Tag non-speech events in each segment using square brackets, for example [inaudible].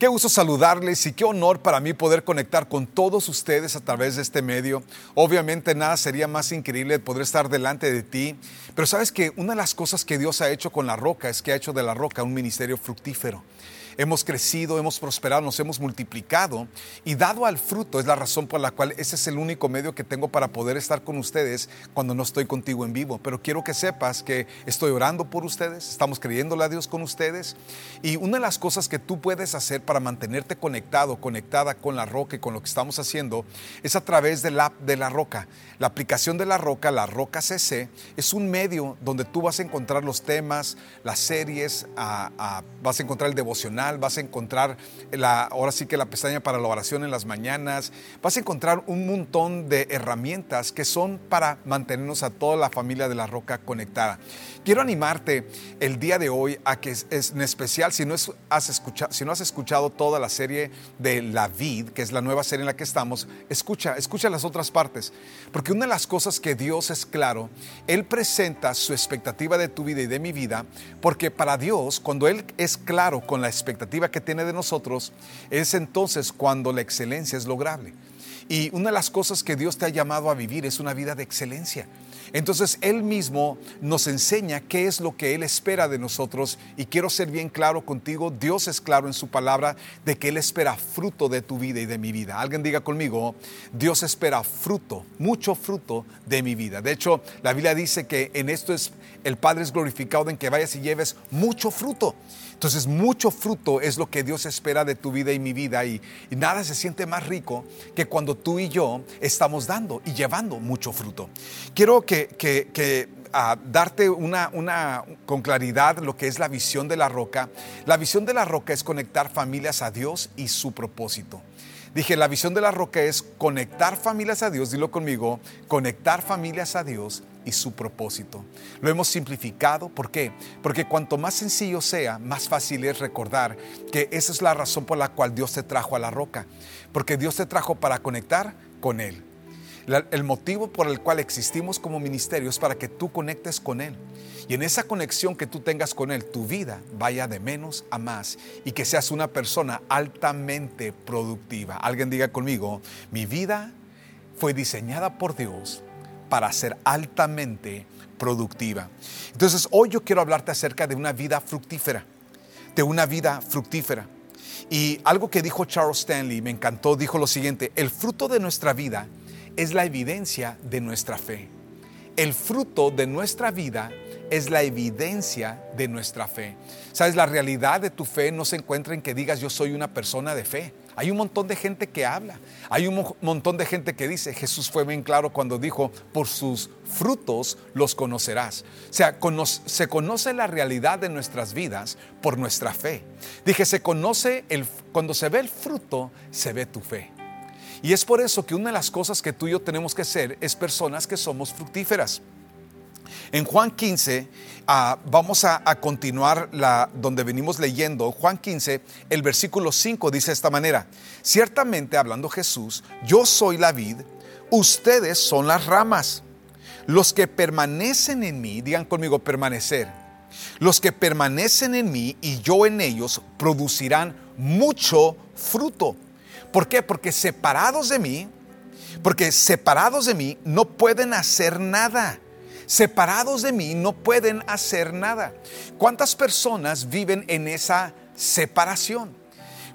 Qué gusto saludarles y qué honor para mí poder conectar con todos ustedes a través de este medio. Obviamente nada sería más increíble poder estar delante de ti, pero sabes que una de las cosas que Dios ha hecho con la roca es que ha hecho de la roca un ministerio fructífero hemos crecido, hemos prosperado, nos hemos multiplicado y dado al fruto es la razón por la cual ese es el único medio que tengo para poder estar con ustedes cuando no estoy contigo en vivo. Pero quiero que sepas que estoy orando por ustedes, estamos creyéndole a Dios con ustedes y una de las cosas que tú puedes hacer para mantenerte conectado, conectada con la roca y con lo que estamos haciendo es a través de la de la roca. La aplicación de la roca, la roca CC, es un medio donde tú vas a encontrar los temas, las series, vas a encontrar el devocional vas a encontrar la, ahora sí que la pestaña para la oración en las mañanas, vas a encontrar un montón de herramientas que son para mantenernos a toda la familia de la roca conectada. Quiero animarte el día de hoy a que es, en especial si no, has escuchado, si no has escuchado toda la serie de La Vid, que es la nueva serie en la que estamos, escucha, escucha las otras partes, porque una de las cosas que Dios es claro, Él presenta su expectativa de tu vida y de mi vida, porque para Dios, cuando Él es claro con la expectativa, que tiene de nosotros, es entonces cuando la excelencia es lograble. Y una de las cosas que Dios te ha llamado a vivir es una vida de excelencia. Entonces Él mismo nos enseña qué es lo que Él espera de nosotros y quiero ser bien claro contigo, Dios es claro en su palabra de que Él espera fruto de tu vida y de mi vida. Alguien diga conmigo, Dios espera fruto, mucho fruto de mi vida. De hecho, la Biblia dice que en esto es el Padre es glorificado en que vayas y lleves mucho fruto. Entonces, mucho fruto es lo que Dios espera de tu vida y mi vida. Y, nada se siente más rico que cuando tú y yo estamos dando y llevando mucho fruto. Quiero que, que, ah, darte una, una, con claridad lo que es la visión de la roca. La visión de la roca es conectar familias a Dios y su propósito. Dije, la visión de la roca es conectar familias a Dios, dilo conmigo, conectar familias a Dios y su propósito. Lo hemos simplificado, ¿por qué? Porque cuanto más sencillo sea, más fácil es recordar que esa es la razón por la cual Dios te trajo a la roca, porque Dios te trajo para conectar con Él. El motivo por el cual existimos como ministerio es para que tú conectes con Él. Y en esa conexión que tú tengas con Él, tu vida vaya de menos a más y que seas una persona altamente productiva. Alguien diga conmigo, mi vida fue diseñada por Dios para ser altamente productiva. Entonces, hoy yo quiero hablarte acerca de una vida fructífera, de una vida fructífera. Y algo que dijo Charles Stanley me encantó, dijo lo siguiente, el fruto de nuestra vida es la evidencia de nuestra fe. El fruto de nuestra vida es la evidencia de nuestra fe. Sabes, la realidad de tu fe no se encuentra en que digas yo soy una persona de fe. Hay un montón de gente que habla, hay un montón de gente que dice, Jesús fue bien claro cuando dijo, por sus frutos los conocerás. O sea, se conoce la realidad de nuestras vidas por nuestra fe. Dije, se conoce, el, cuando se ve el fruto, se ve tu fe. Y es por eso que una de las cosas que tú y yo tenemos que ser es personas que somos fructíferas. En Juan 15, ah, vamos a, continuar la, donde venimos leyendo. Juan 15, el versículo 5 dice de esta manera, ciertamente hablando Jesús, yo soy la vid, ustedes son las ramas. Los que permanecen en mí, digan conmigo permanecer, los que permanecen en mí y yo en ellos producirán mucho fruto. ¿Por qué? Porque separados de mí, porque separados de mí no pueden hacer nada separados de mí no pueden hacer nada. ¿Cuántas personas viven en esa separación?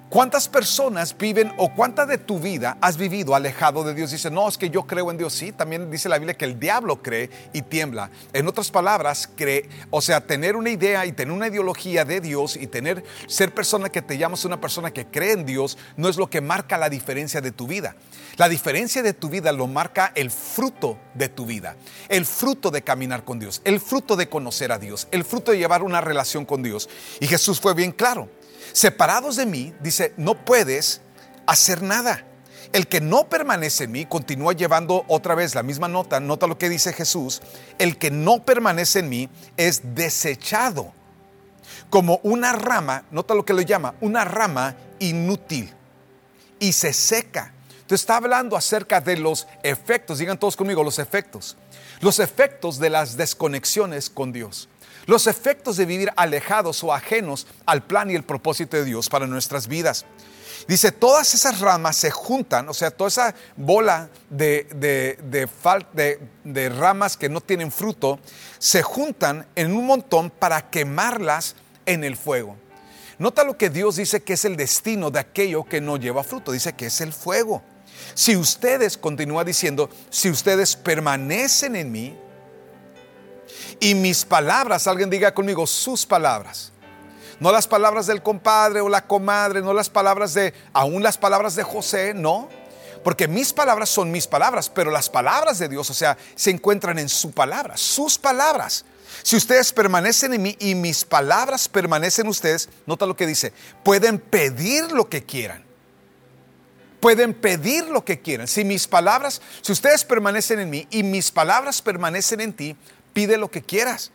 ¿Cuántas personas viven o cuánta de tu vida has vivido alejado de Dios? Dice, no, es que yo creo en Dios. Sí, también dice la Biblia que el diablo cree y tiembla. En otras palabras, cree, o sea, tener una idea y tener una ideología de Dios y tener, ser persona que te llamas una persona que cree en Dios, no es lo que marca la diferencia de tu vida. La diferencia de tu vida lo marca el fruto de tu vida, el fruto de caminar con Dios, el fruto de conocer a Dios, el fruto de llevar una relación con Dios. Y Jesús fue bien claro separados de mí, dice, no puedes hacer nada. El que no permanece en mí, continúa llevando otra vez la misma nota, nota lo que dice Jesús, el que no permanece en mí es desechado como una rama, nota lo que le llama, una rama inútil y se seca. Entonces está hablando acerca de los efectos, digan todos conmigo, los efectos. Los efectos de las desconexiones con Dios. Los efectos de vivir alejados o ajenos al plan y el propósito de Dios para nuestras vidas. Dice, todas esas ramas se juntan, o sea, toda esa bola de, de, de, ramas que no tienen fruto, se juntan en un montón para quemarlas en el fuego. Nota lo que Dios dice que es el destino de aquello que no lleva fruto. Dice que es el fuego. Si ustedes, continúa diciendo, si ustedes permanecen en mí y mis palabras, alguien diga conmigo, sus palabras. No las palabras del compadre o la comadre, no las palabras de, aún las palabras de José, no. Porque mis palabras son mis palabras, pero las palabras de Dios, o sea, se encuentran en su palabra, sus palabras. Si ustedes permanecen en mí y mis palabras permanecen en ustedes, nota lo que dice, pueden pedir lo que quieran. Pueden pedir lo que quieran. Si mis palabras, si ustedes permanecen en mí y mis palabras permanecen en ti, pide lo que quieras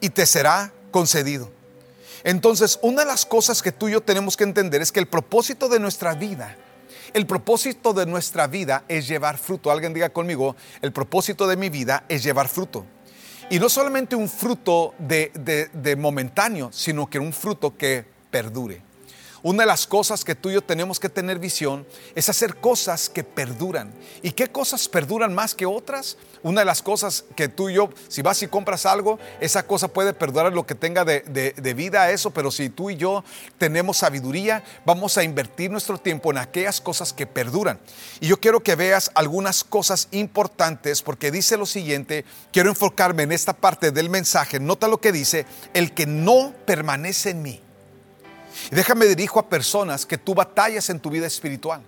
y te será concedido. Entonces, una de las cosas que tú y yo tenemos que entender es que el propósito de nuestra vida, el propósito de nuestra vida es llevar fruto. Alguien diga conmigo, el propósito de mi vida es llevar fruto. Y no solamente un fruto de, momentáneo, sino que un fruto que perdure. Una de las cosas que tú y yo tenemos que tener visión es hacer cosas que perduran. ¿Y qué cosas perduran más que otras? Una de las cosas que tú y yo, si vas y compras algo, esa cosa puede perdurar lo que tenga de, de vida a eso, pero si tú y yo tenemos sabiduría, vamos a invertir nuestro tiempo en aquellas cosas que perduran. Y yo quiero que veas algunas cosas importantes porque dice lo siguiente, quiero enfocarme en esta parte del mensaje, nota lo que dice, el que no permanece en mí déjame dirijo a personas que tú batallas en tu vida espiritual.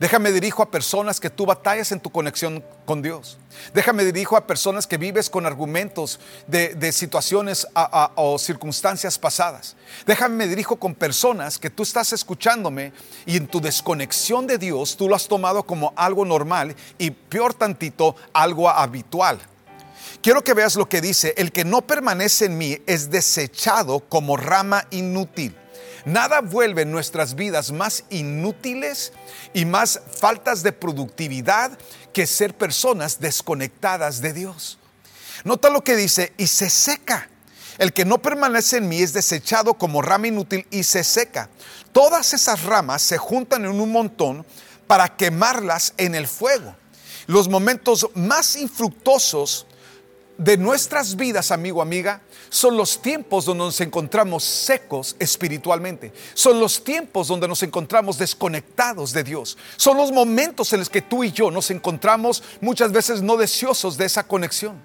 Déjame dirijo a personas que tú batallas en tu conexión con Dios. Déjame dirijo a personas que vives con argumentos de, situaciones o circunstancias pasadas. Déjame dirijo con personas que tú estás escuchándome y en tu desconexión de Dios tú lo has tomado como algo normal y peor tantito algo habitual. Quiero que veas lo que dice, el que no permanece en mí es desechado como rama inútil Nada vuelve nuestras vidas más inútiles y más faltas de productividad que ser personas desconectadas de Dios. Nota lo que dice, y se seca. El que no permanece en mí es desechado como rama inútil y se seca. Todas esas ramas se juntan en un montón para quemarlas en el fuego. Los momentos más infructuosos de nuestras vidas, amigo, amiga, son los tiempos donde nos encontramos secos espiritualmente. Son los tiempos donde nos encontramos desconectados de Dios. Son los momentos en los que tú y yo nos encontramos muchas veces no deseosos de esa conexión.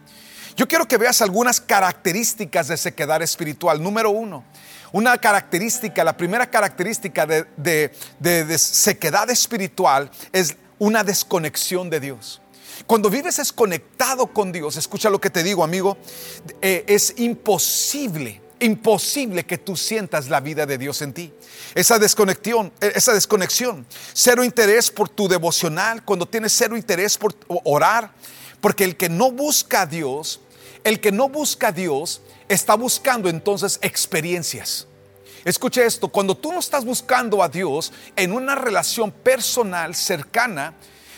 Yo quiero que veas algunas características de sequedad espiritual. Número uno, una característica, la primera característica de, de sequedad espiritual es una desconexión de Dios. Cuando vives desconectado con Dios, escucha lo que te digo, amigo, eh, es imposible imposible que tú sientas la vida de Dios en ti. Esa desconexión, eh, esa desconexión, cero interés por tu devocional, cuando tienes cero interés por orar, porque el que no busca a Dios, el que no busca a Dios está buscando entonces experiencias. Escuche esto, cuando tú no estás buscando a Dios en una relación personal cercana,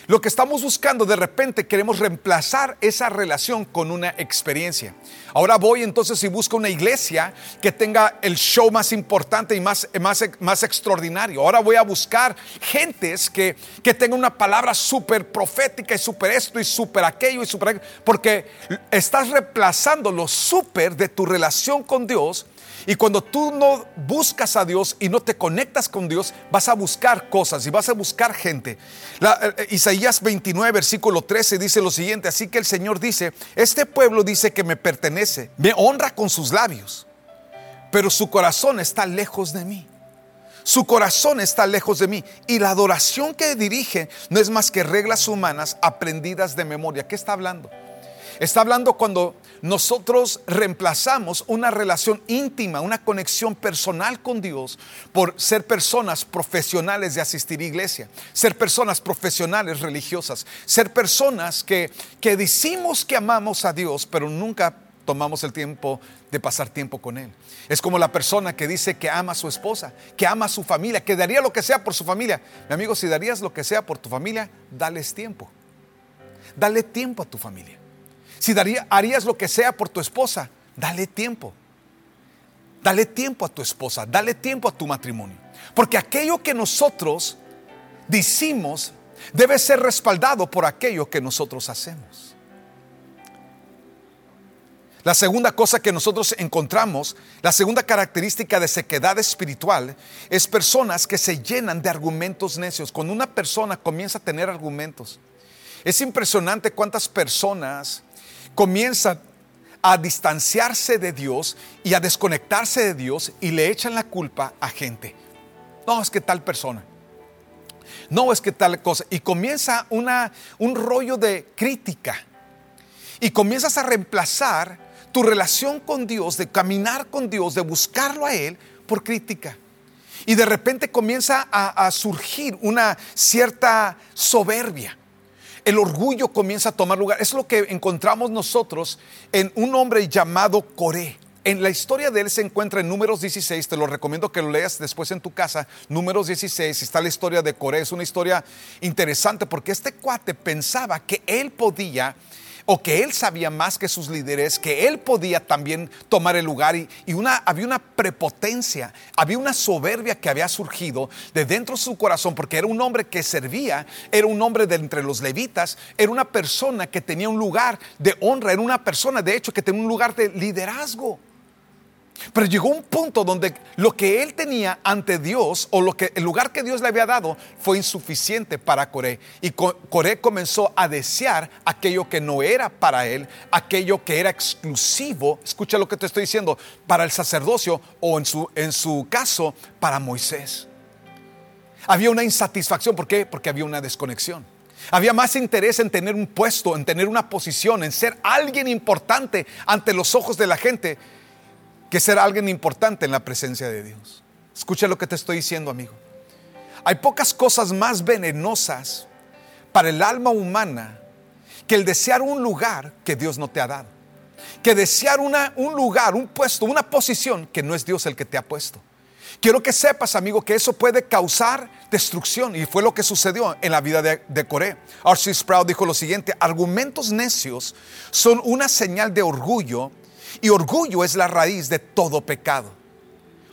lo que estamos buscando, de repente queremos reemplazar esa relación con una experiencia. Ahora voy entonces y busco una iglesia que tenga el show más importante y más, más, más extraordinario. Ahora voy a buscar gentes que, que tengan una palabra súper profética y súper esto y súper aquello y súper porque estás reemplazando lo súper de tu relación con Dios y cuando tú no buscas a Dios y no te conectas con Dios, vas a buscar cosas y vas a buscar gente. Eh, eh, Isaías 29, versículo 13 dice lo siguiente, así que el Señor dice, este pueblo dice que me pertenece, me honra con sus labios, pero su corazón está lejos de mí. Su corazón está lejos de mí y la adoración que dirige no es más que reglas humanas aprendidas de memoria. ¿Qué está hablando? Está hablando cuando nosotros reemplazamos una relación íntima, una conexión personal con Dios por ser personas profesionales de asistir a iglesia, ser personas profesionales religiosas, ser personas que, que decimos que amamos a Dios, pero nunca tomamos el tiempo de pasar tiempo con Él. Es como la persona que dice que ama a su esposa, que ama a su familia, que daría lo que sea por su familia. Mi amigo, si darías lo que sea por tu familia, dales tiempo. Dale tiempo a tu familia. Si harías lo que sea por tu esposa, dale tiempo. Dale tiempo a tu esposa, dale tiempo a tu matrimonio. Porque aquello que nosotros decimos debe ser respaldado por aquello que nosotros hacemos. La segunda cosa que nosotros encontramos, la segunda característica de sequedad espiritual, es personas que se llenan de argumentos necios. Cuando una persona comienza a tener argumentos, es impresionante cuántas personas comienzan a distanciarse de Dios y a desconectarse de Dios y le echan la culpa a gente. No, es que tal persona. No, es que tal cosa. Y comienza una, un rollo de crítica. Y comienzas a reemplazar tu relación con Dios, de caminar con Dios, de buscarlo a Él por crítica. Y de repente comienza a, surgir una cierta soberbia. El orgullo comienza a tomar lugar. Es lo que encontramos nosotros en un hombre llamado Coré. En la historia de él se encuentra en Números 16, te lo recomiendo que lo leas después en tu casa. Números 16, está la historia de Coré. Es una historia interesante porque este cuate pensaba que él podía o que él sabía más que sus líderes, que él podía también tomar el lugar y, había una prepotencia, había una soberbia que había surgido de dentro de su corazón, porque era un hombre que servía, era un hombre de entre los levitas, era una persona que tenía un lugar de honra, era una persona de hecho que tenía un lugar de liderazgo. Pero llegó un punto donde lo que él tenía ante Dios o lo que el lugar que Dios le había dado fue insuficiente para Coré y Coré comenzó a desear aquello que no era para él, aquello que era exclusivo, escucha lo que te estoy diciendo, para el sacerdocio o en su en su caso para Moisés. Había una insatisfacción, ¿por qué? Porque había una desconexión. Había más interés en tener un puesto, en tener una posición, en ser alguien importante ante los ojos de la gente que ser alguien importante en la presencia de Dios. Escucha lo que te estoy diciendo, amigo. Hay pocas cosas más venenosas para el alma humana que el desear un lugar que Dios no te ha dado. Que desear una, un lugar, un puesto, una posición que no es Dios el que te ha puesto. Quiero que sepas, amigo, que eso puede causar destrucción y fue lo que sucedió en la vida de, de Coré. R.C. Sprout dijo lo siguiente, argumentos necios son una señal de orgullo y orgullo es la raíz de todo pecado.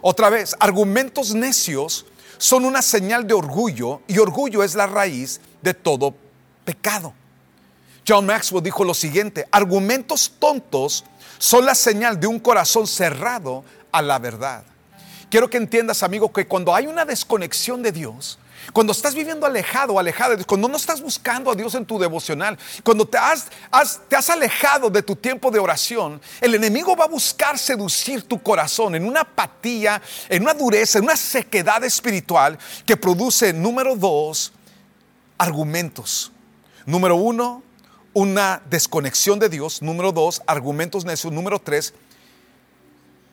Otra vez, argumentos necios son una señal de orgullo y orgullo es la raíz de todo pecado. John Maxwell dijo lo siguiente, argumentos tontos son la señal de un corazón cerrado a la verdad. Quiero que entiendas, amigo, que cuando hay una desconexión de Dios, cuando estás viviendo alejado, alejada, cuando no estás buscando a Dios en tu devocional, cuando te has, te has alejado de tu tiempo de oración, el enemigo va a buscar seducir tu corazón en una apatía, en una dureza, en una sequedad espiritual que produce, número dos, argumentos. Número uno, una desconexión de Dios. Número dos, argumentos necios. Número tres,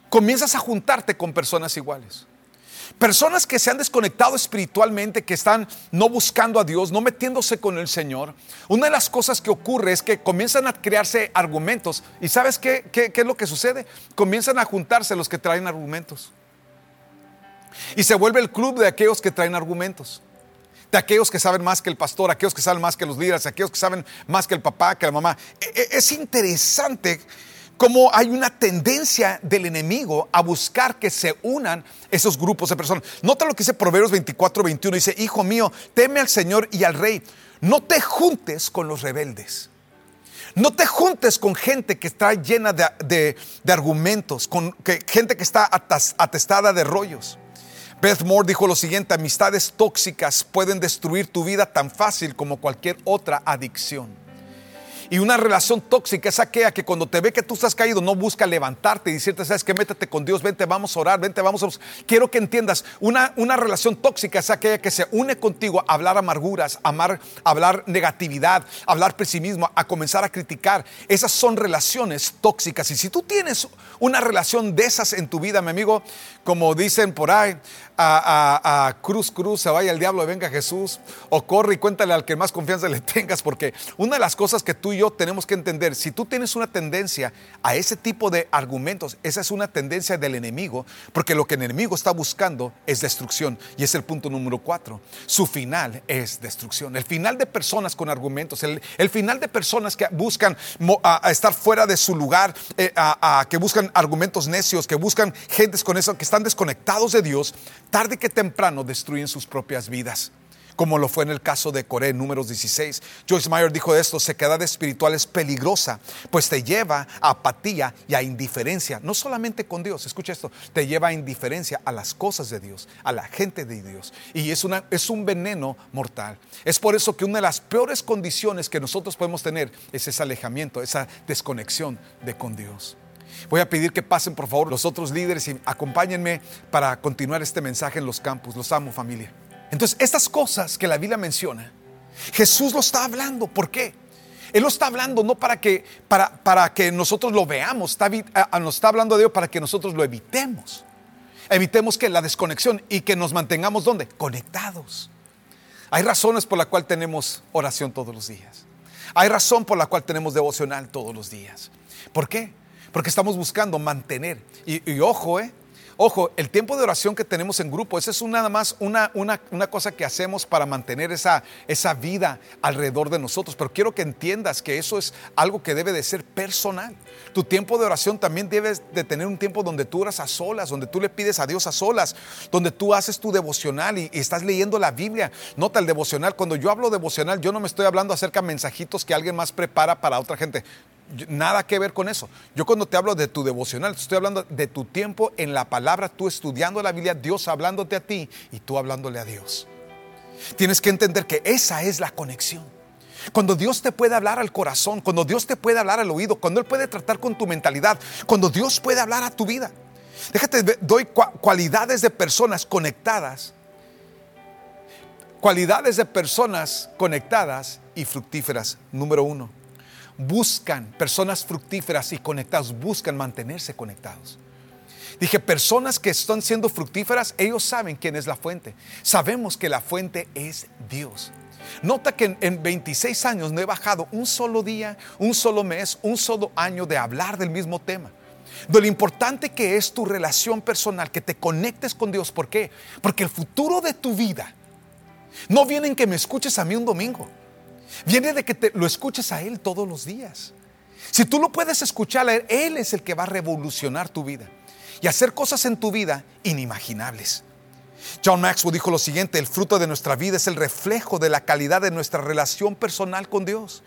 comienzas a juntarte con personas iguales. Personas que se han desconectado espiritualmente, que están no buscando a Dios, no metiéndose con el Señor. Una de las cosas que ocurre es que comienzan a crearse argumentos. ¿Y sabes qué, es lo que sucede? Comienzan a juntarse los que traen argumentos. Y se vuelve el club de aquellos que traen argumentos. De aquellos que saben más que el pastor, aquellos que saben más que los líderes, aquellos que saben más que el papá, que la mamá. E, e, es interesante cómo hay una tendencia del enemigo a buscar que se unan esos grupos de personas. Nota lo que dice Proverbios 24, 21. Dice, hijo mío, teme al Señor y al rey. No te juntes con los rebeldes. No te juntes con gente que está llena de, argumentos, con gente que está atestada de rollos. Beth Moore dijo lo siguiente, amistades tóxicas pueden destruir tu vida tan fácil como cualquier otra adicción. Y una relación tóxica es aquella que cuando te ve que tú estás caído no busca levantarte y decirte, sabes que métete con Dios, vente, vamos a orar, vente, vamos a... Quiero que entiendas, una, una relación tóxica es aquella que se une contigo a hablar amarguras, amar, hablar negatividad, hablar pesimismo, a comenzar a criticar. Esas son relaciones tóxicas. Y si tú tienes una relación de esas en tu vida, mi amigo, como dicen por ahí, a, cruz, cruz, se vaya el diablo, venga Jesús, o corre y cuéntale al que más confianza le [laughs] tengas, porque una de las cosas que tú y yo tenemos que entender, si tú tienes una tendencia a ese tipo de argumentos, esa es una tendencia del enemigo, porque lo que el enemigo está buscando es destrucción, y es el punto número cuatro, su final es destrucción, el final de personas con argumentos, el, final de personas que buscan a, estar fuera de su lugar, eh, que buscan argumentos necios, que buscan gentes con eso, que están desconectados de Dios, tarde que temprano destruyen sus propias vidas como lo fue en el caso de Coré, números 16. Joyce Meyer dijo esto, sequedad espiritual es peligrosa, pues te lleva a apatía y a indiferencia, no solamente con Dios, escucha esto, te lleva a indiferencia a las cosas de Dios, a la gente de Dios, y es, una, es un veneno mortal. Es por eso que una de las peores condiciones que nosotros podemos tener es ese alejamiento, esa desconexión de con Dios. Voy a pedir que pasen por favor los otros líderes y acompáñenme para continuar este mensaje en los campos. Los amo familia. Entonces, estas cosas que la Biblia menciona, Jesús lo está hablando. ¿Por qué? Él lo está hablando no para que, para, para que nosotros lo veamos, está, nos está hablando de Dios para que nosotros lo evitemos. Evitemos que la desconexión y que nos mantengamos ¿dónde? Conectados. Hay razones por las cuales tenemos oración todos los días. Hay razón por la cual tenemos devocional todos los días. ¿Por qué? Porque estamos buscando mantener. Y, ojo, eh, Ojo, el tiempo de oración que tenemos en grupo, esa es nada más una, una, una, cosa que hacemos para mantener esa, esa vida alrededor de nosotros. Pero quiero que entiendas que eso es algo que debe de ser personal. Tu tiempo de oración también debes de tener un tiempo donde tú oras a solas, donde tú le pides a Dios a solas, donde tú haces tu devocional y, y estás leyendo la Biblia. Nota el devocional. Cuando yo hablo devocional, yo no me estoy hablando acerca de mensajitos que alguien más prepara para otra gente nada que ver con eso. Yo cuando te hablo de tu devocional, estoy hablando de tu tiempo en la palabra, tú estudiando la Biblia, Dios hablándote a ti y tú hablándole a Dios. Tienes que entender que esa es la conexión. Cuando Dios te puede hablar al corazón, cuando Dios te puede hablar al oído, cuando Él puede tratar con tu mentalidad, cuando Dios puede hablar a tu vida. Déjate, doy cualidades de personas conectadas. Cualidades de personas conectadas y fructíferas. Número uno buscan, personas fructíferas y conectadas, buscan mantenerse conectados. Dije, personas que están siendo fructíferas, ellos saben quién es la fuente. Sabemos que la fuente es Dios. Nota que en, 26 años no he bajado un solo día, un solo mes, un solo año de hablar del mismo tema. De lo importante que es tu relación personal, que te conectes con Dios. ¿Por qué? Porque el futuro de tu vida no viene en que me escuches a mí un domingo. Viene de que te, lo escuches a Él todos los días. Si tú lo puedes escuchar a Él, Él es el que va a revolucionar tu vida y hacer cosas en tu vida inimaginables. John Maxwell dijo lo siguiente, el fruto de nuestra vida es el reflejo de la calidad de nuestra relación personal con Dios.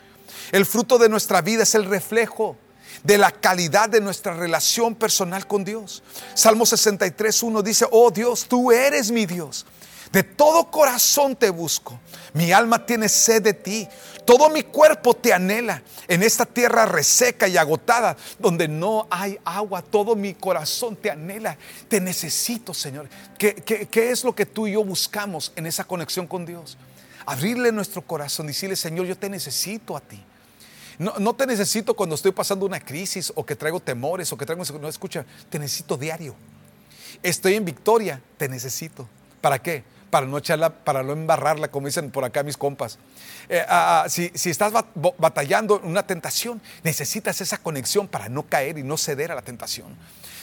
El fruto de nuestra vida es el reflejo de la calidad de nuestra relación personal con Dios. Salmo 63.1 dice, oh Dios, tú eres mi Dios. De todo corazón te busco. Mi alma tiene sed de ti. Todo mi cuerpo te anhela. En esta tierra reseca y agotada, donde no hay agua, todo mi corazón te anhela. Te necesito, Señor. ¿Qué, es lo que tú y yo buscamos en esa conexión con Dios? Abrirle nuestro corazón y decirle, Señor, yo te necesito a ti. No, no, te necesito cuando estoy pasando una crisis o que traigo temores o que traigo... No, escucha, te necesito diario. Estoy en victoria, te necesito. ¿Para qué? Para no echarla, para no embarrarla, como dicen por acá mis compas. Eh, ah, ah, si, estás batallando una tentación, necesitas esa conexión para no caer y no ceder a la tentación.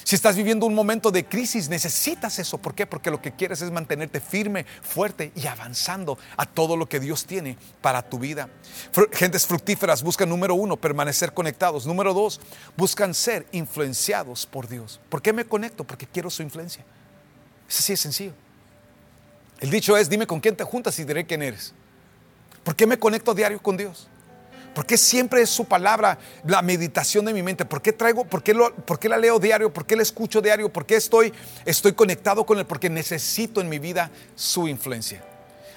Si estás viviendo un momento de crisis, necesitas eso. ¿Por qué? Porque lo que quieres es mantenerte firme, fuerte y avanzando a todo lo que Dios tiene para tu vida. Gentes fructíferas buscan, número uno, permanecer conectados. Número dos, buscan ser influenciados por Dios. ¿Por qué me conecto? Porque quiero su influencia. Es así de sencillo. El dicho es, dime con quién te juntas y diré quién eres. ¿Por qué me conecto diario con Dios? ¿Por qué siempre es su palabra la meditación de mi mente? ¿Por qué traigo, por qué, lo, por qué la leo diario? ¿Por qué la escucho diario? ¿Por qué estoy, estoy conectado con Él? Porque necesito en mi vida su influencia.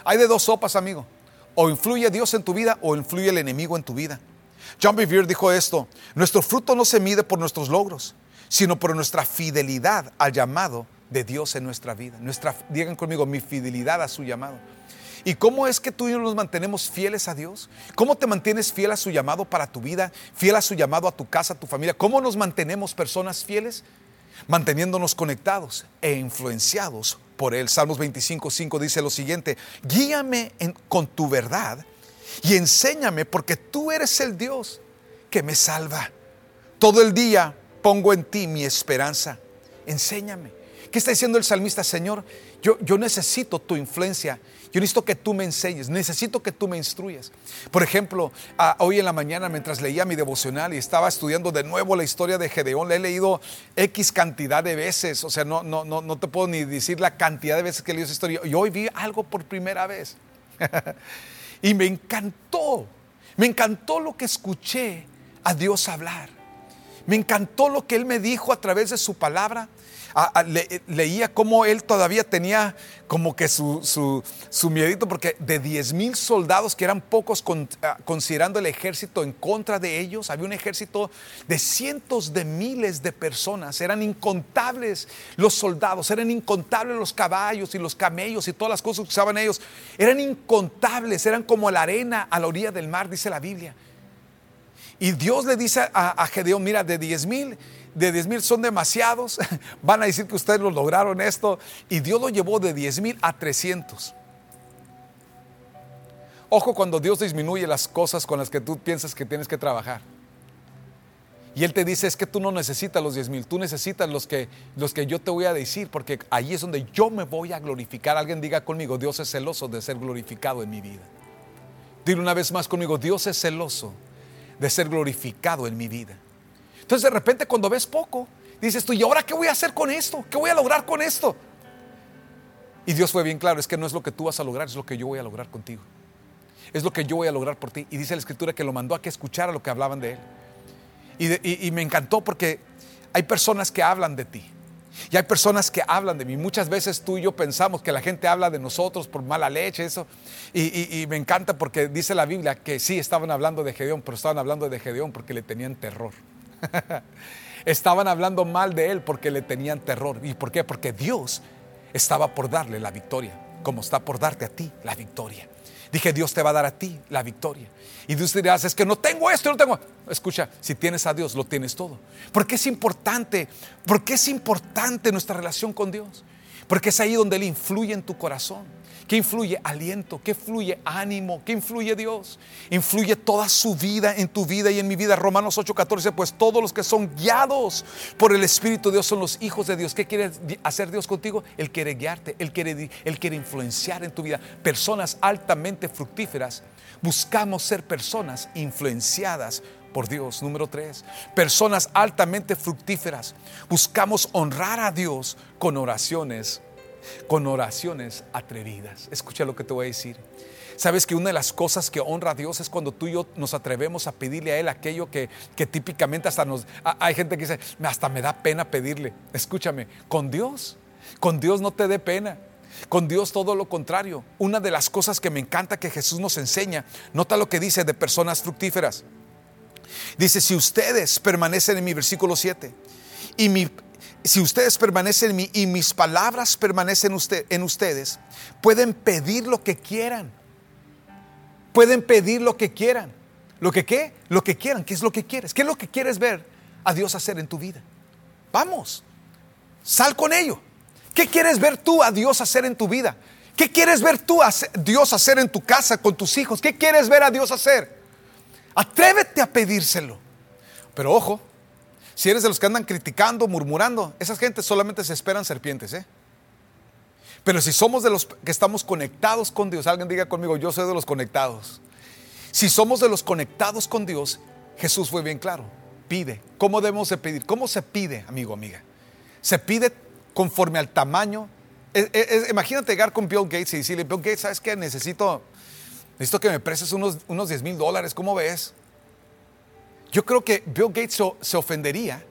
Hay de dos sopas, amigo. O influye Dios en tu vida o influye el enemigo en tu vida. John Bevere dijo esto, nuestro fruto no se mide por nuestros logros, sino por nuestra fidelidad al llamado de Dios en nuestra vida. Nuestra, digan conmigo, mi fidelidad a su llamado. ¿Y cómo es que tú y yo nos mantenemos fieles a Dios? ¿Cómo te mantienes fiel a su llamado para tu vida? ¿Fiel a su llamado a tu casa, a tu familia? ¿Cómo nos mantenemos personas fieles? Manteniéndonos conectados e influenciados por Él. Salmos 25, 5 dice lo siguiente, guíame con tu verdad y enséñame porque tú eres el Dios que me salva. Todo el día pongo en ti mi esperanza. Enséñame. ¿Qué está diciendo el salmista? Señor, yo, yo necesito tu influencia. Yo necesito que tú me enseñes, necesito que tú me instruyas. Por ejemplo, hoy en la mañana mientras leía mi devocional y estaba estudiando de nuevo la historia de Gedeón, le he leído X cantidad de veces, o sea, no, no, no, no te puedo ni decir la cantidad de veces que leído esa historia. Y hoy vi algo por primera vez. [laughs] y me encantó, me encantó lo que escuché a Dios hablar. Me encantó lo que Él me dijo a través de su palabra leía cómo él todavía tenía como que su, su, su miedito, porque de 10 mil soldados, que eran pocos ah, considerando el ejército en contra de ellos, había un ejército de cientos de miles de personas, eran incontables los soldados, eran incontables los caballos y los camellos y todas las cosas que usaban ellos, eran incontables, eran como la arena a la orilla del mar, dice la Biblia. Y Dios le dice a, a Gedeón, mira, de 10 mil de 10 mil son demasiados, [laughs] van a decir que ustedes lo lograron esto, y Dios lo llevó de 10 mil a 300. Ojo cuando Dios disminuye las cosas con las que tú piensas que tienes que trabajar. Y Él te dice, es que tú no necesitas los 10 mil, tú necesitas los que, los que yo te voy a decir, porque ahí es donde yo me voy a glorificar. Alguien diga conmigo, Dios es celoso de ser glorificado en mi vida. Dile una vez más conmigo, Dios es celoso de ser glorificado en mi vida. Entonces de repente cuando ves poco, dices tú, ¿y ahora qué voy a hacer con esto? ¿Qué voy a lograr con esto? Y Dios fue bien claro, es que no es lo que tú vas a lograr, es lo que yo voy a lograr contigo. Es lo que yo voy a lograr por ti. Y dice la escritura que lo mandó a que escuchara lo que hablaban de él. Y, y me encantó porque hay personas que hablan de ti. Y hay personas que hablan de mí. Muchas veces tú y yo pensamos que la gente habla de nosotros por mala leche, eso. Y, y, me encanta porque dice la Biblia que sí estaban hablando de Gedeón, pero estaban hablando de Gedeón porque le tenían terror. [laughs] Estaban hablando mal de él porque le tenían terror. ¿Y por qué? Porque Dios estaba por darle la victoria, como está por darte a ti la victoria. Dije, Dios te va a dar a ti la victoria. Y Dios dirás, es que no tengo esto, no tengo. Escucha, si tienes a Dios, lo tienes todo. ¿Por qué es importante? ¿Por qué es importante nuestra relación con Dios? Porque es ahí donde Él influye en tu corazón. ¿Qué influye? Aliento, ¿qué influye? Ánimo, ¿qué influye Dios? Influye toda su vida en tu vida y en mi vida. Romanos 8:14, pues todos los que son guiados por el Espíritu de Dios son los hijos de Dios. ¿Qué quiere hacer Dios contigo? Él quiere guiarte, Él quiere, Él quiere influenciar en tu vida. Personas altamente fructíferas. Buscamos ser personas influenciadas por Dios. Número tres, personas altamente fructíferas. Buscamos honrar a Dios con oraciones con oraciones atrevidas. Escucha lo que te voy a decir. Sabes que una de las cosas que honra a Dios es cuando tú y yo nos atrevemos a pedirle a Él aquello que, que típicamente hasta nos... Hay gente que dice, hasta me da pena pedirle. Escúchame, con Dios, con Dios no te dé pena. Con Dios todo lo contrario. Una de las cosas que me encanta que Jesús nos enseña, nota lo que dice de personas fructíferas. Dice, si ustedes permanecen en mi versículo 7 y mi, si ustedes permanecen en mí y mis palabras permanecen en ustedes, pueden pedir lo que quieran. Pueden pedir lo que quieran. ¿Lo que qué? Lo que quieran. ¿Qué es lo que quieres? ¿Qué es lo que quieres ver a Dios hacer en tu vida? Vamos, sal con ello. ¿Qué quieres ver tú a Dios hacer en tu vida? ¿Qué quieres ver tú a Dios hacer en tu casa con tus hijos? ¿Qué quieres ver a Dios hacer? Atrévete a pedírselo. Pero ojo, si eres de los que andan criticando, murmurando, esas gentes solamente se esperan serpientes, ¿eh? Pero si somos de los que estamos conectados con Dios, alguien diga conmigo, yo soy de los conectados. Si somos de los conectados con Dios, Jesús fue bien claro. Pide. ¿Cómo debemos de pedir? ¿Cómo se pide, amigo, amiga? Se pide conforme al tamaño. imagínate llegar con Bill Gates y decirle, Bill Gates, ¿sabes qué? Necesito, necesito que me prestes unos, unos 10 mil dólares. ¿Cómo ves? Yo creo que Bill Gates se ofendería.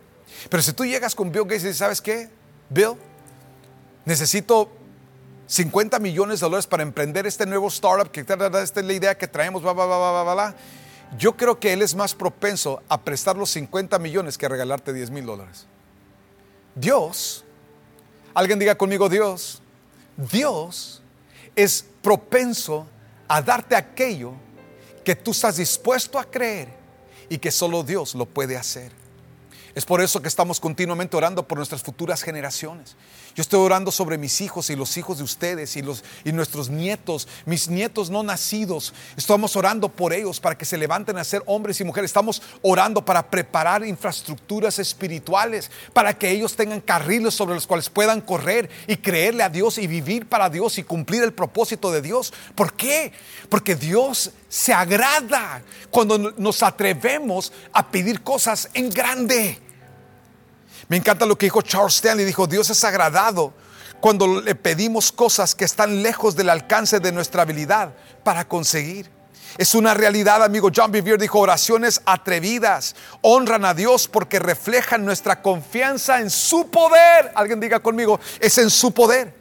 Pero si tú llegas con Bill Gates y dices, ¿sabes qué? Bill, necesito 50 millones de dólares para emprender este nuevo startup, que esta es la idea que traemos, va, va, va, va, va. yo creo que Él es más propenso a prestar los 50 millones que a regalarte 10 mil dólares. Dios, alguien diga conmigo Dios, Dios es propenso a darte aquello que tú estás dispuesto a creer y que solo Dios lo puede hacer. Es por eso que estamos continuamente orando por nuestras futuras generaciones. Yo estoy orando sobre mis hijos y los hijos de ustedes y, los, y nuestros nietos, mis nietos no nacidos. Estamos orando por ellos para que se levanten a ser hombres y mujeres. Estamos orando para preparar infraestructuras espirituales, para que ellos tengan carriles sobre los cuales puedan correr y creerle a Dios y vivir para Dios y cumplir el propósito de Dios. ¿Por qué? Porque Dios se agrada cuando nos atrevemos a pedir cosas en grande. Me encanta lo que dijo Charles Stanley. Dijo, Dios es agradado cuando le pedimos cosas que están lejos del alcance de nuestra habilidad para conseguir. Es una realidad, amigo. John Bevere dijo, oraciones atrevidas honran a Dios porque reflejan nuestra confianza en su poder. Alguien diga conmigo, es en su poder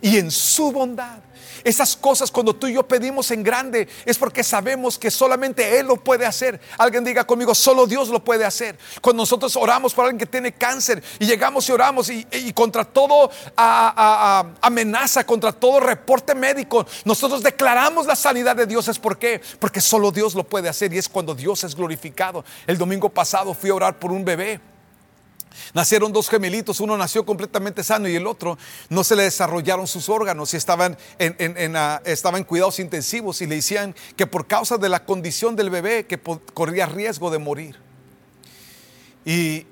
y en su bondad. Esas cosas cuando tú y yo pedimos en grande es porque sabemos que solamente Él lo puede hacer. Alguien diga conmigo, solo Dios lo puede hacer. Cuando nosotros oramos por alguien que tiene cáncer y llegamos y oramos y, contra todo amenaza, contra todo reporte médico, nosotros declaramos la sanidad de Dios. ¿Es por qué? Porque solo Dios lo puede hacer y es cuando Dios es glorificado. El domingo pasado fui a orar por un bebé. Nacieron dos gemelitos, uno nació completamente sano y el otro no se le desarrollaron sus órganos y estaban en, cuidados intensivos y le decían que por causa de la condición del bebé que corría riesgo de morir. Y,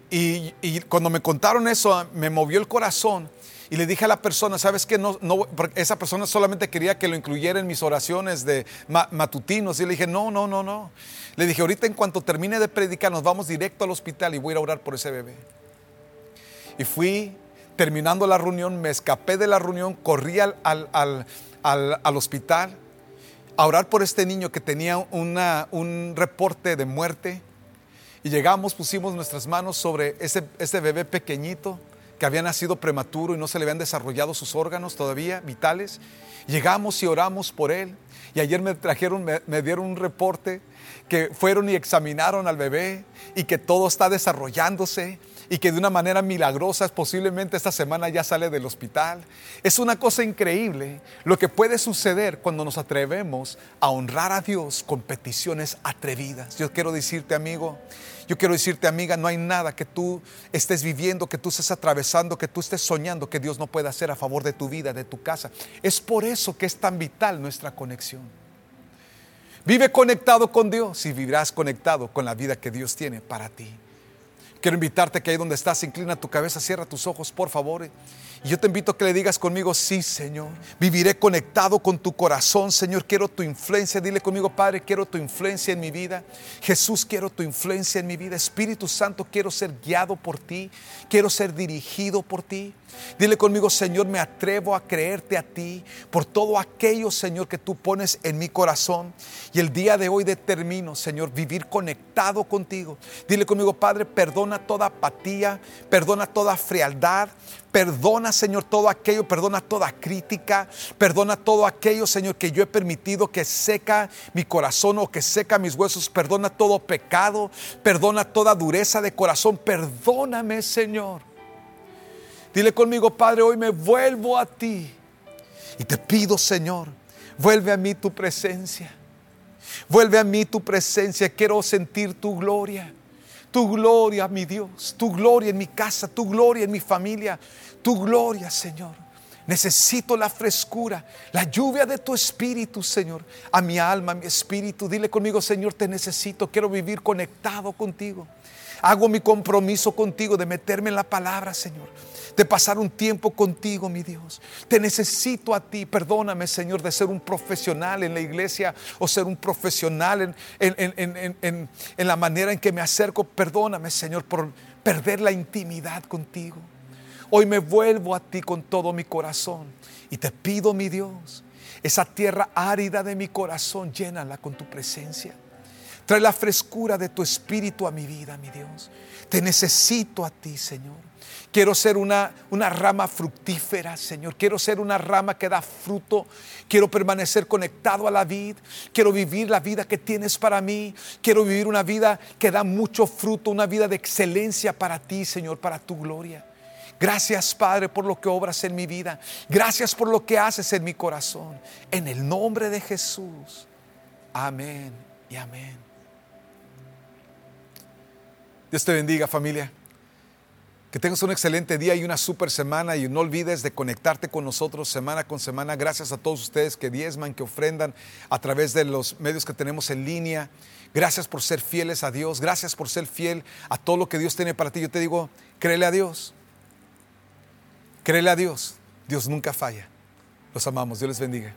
cuando me contaron eso me movió el corazón y le dije a la persona, ¿sabes qué? No, no, esa persona solamente quería que lo incluyera en mis oraciones de matutinos. Y le dije, no, no, no, no. Le dije, ahorita en cuanto termine de predicar, nos vamos directo al hospital y voy a a orar por ese bebé. Y fui, terminando la reunión, me escapé de la reunión, corrí al, hospital a orar por este niño que tenía un reporte de muerte. Y llegamos, pusimos nuestras manos sobre ese, ese bebé pequeñito que había nacido prematuro y no se le habían desarrollado sus órganos todavía vitales. Llegamos y oramos por él. Y ayer me trajeron, me, dieron un reporte que fueron y examinaron al bebé y que todo está desarrollándose y que de una manera milagrosa posiblemente esta semana ya sale del hospital. Es una cosa increíble lo que puede suceder cuando nos atrevemos a honrar a Dios con peticiones atrevidas. Yo quiero decirte, amigo, yo quiero decirte, amiga, no hay nada que tú estés viviendo, que tú estés atravesando, que tú estés soñando que Dios no pueda hacer a favor de tu vida, de tu casa. Es por eso que es tan vital nuestra conexión. Vive conectado con Dios y vivirás conectado con la vida que Dios tiene para ti. Quiero invitarte que ahí donde estás, inclina tu cabeza, cierra tus ojos, por favor. Y yo te invito a que le digas conmigo, sí, Señor. Viviré conectado con tu corazón, Señor. Quiero tu influencia. Dile conmigo, Padre, quiero tu influencia en mi vida. Jesús, quiero tu influencia en mi vida. Espíritu Santo, quiero ser guiado por ti. Quiero ser dirigido por ti. Dile conmigo, Señor, me atrevo a creerte a ti por todo aquello, Señor, que tú pones en mi corazón. Y el día de hoy determino, Señor, vivir conectado contigo. Dile conmigo, Padre, perdona toda apatía, perdona toda frialdad, Perdona, Señor, todo aquello, perdona toda crítica, perdona todo aquello, Señor, que yo he permitido que seca mi corazón o que seca mis huesos. Perdona todo pecado, perdona toda dureza de corazón. Perdóname, Señor. Dile conmigo, Padre, hoy me vuelvo a ti. Y te pido, Señor, vuelve a mí tu presencia. Vuelve a mí tu presencia. Quiero sentir tu gloria. Tu gloria, mi Dios. Tu gloria en mi casa. Tu gloria en mi familia. Tu gloria, Señor. Necesito la frescura, la lluvia de tu espíritu, Señor, a mi alma, a mi espíritu. Dile conmigo, Señor, te necesito. Quiero vivir conectado contigo. Hago mi compromiso contigo de meterme en la palabra, Señor de pasar un tiempo contigo, mi Dios. Te necesito a ti. Perdóname, Señor, de ser un profesional en la iglesia o ser un profesional en, la manera en que me acerco. Perdóname, Señor, por perder la intimidad contigo. Hoy me vuelvo a ti con todo mi corazón y te pido, mi Dios, esa tierra árida de mi corazón, llénala con tu presencia. Trae la frescura de tu espíritu a mi vida, mi Dios. Te necesito a ti, Señor. Quiero ser una, una rama fructífera, Señor. Quiero ser una rama que da fruto. Quiero permanecer conectado a la vid. Quiero vivir la vida que tienes para mí. Quiero vivir una vida que da mucho fruto, una vida de excelencia para ti, Señor, para tu gloria. Gracias, Padre, por lo que obras en mi vida. Gracias por lo que haces en mi corazón. En el nombre de Jesús. Amén y amén. Dios te bendiga, familia. Que tengas un excelente día y una super semana y no olvides de conectarte con nosotros semana con semana. Gracias a todos ustedes que diezman, que ofrendan a través de los medios que tenemos en línea. Gracias por ser fieles a Dios. Gracias por ser fiel a todo lo que Dios tiene para ti. Yo te digo, créele a Dios. Créele a Dios. Dios nunca falla. Los amamos. Dios les bendiga.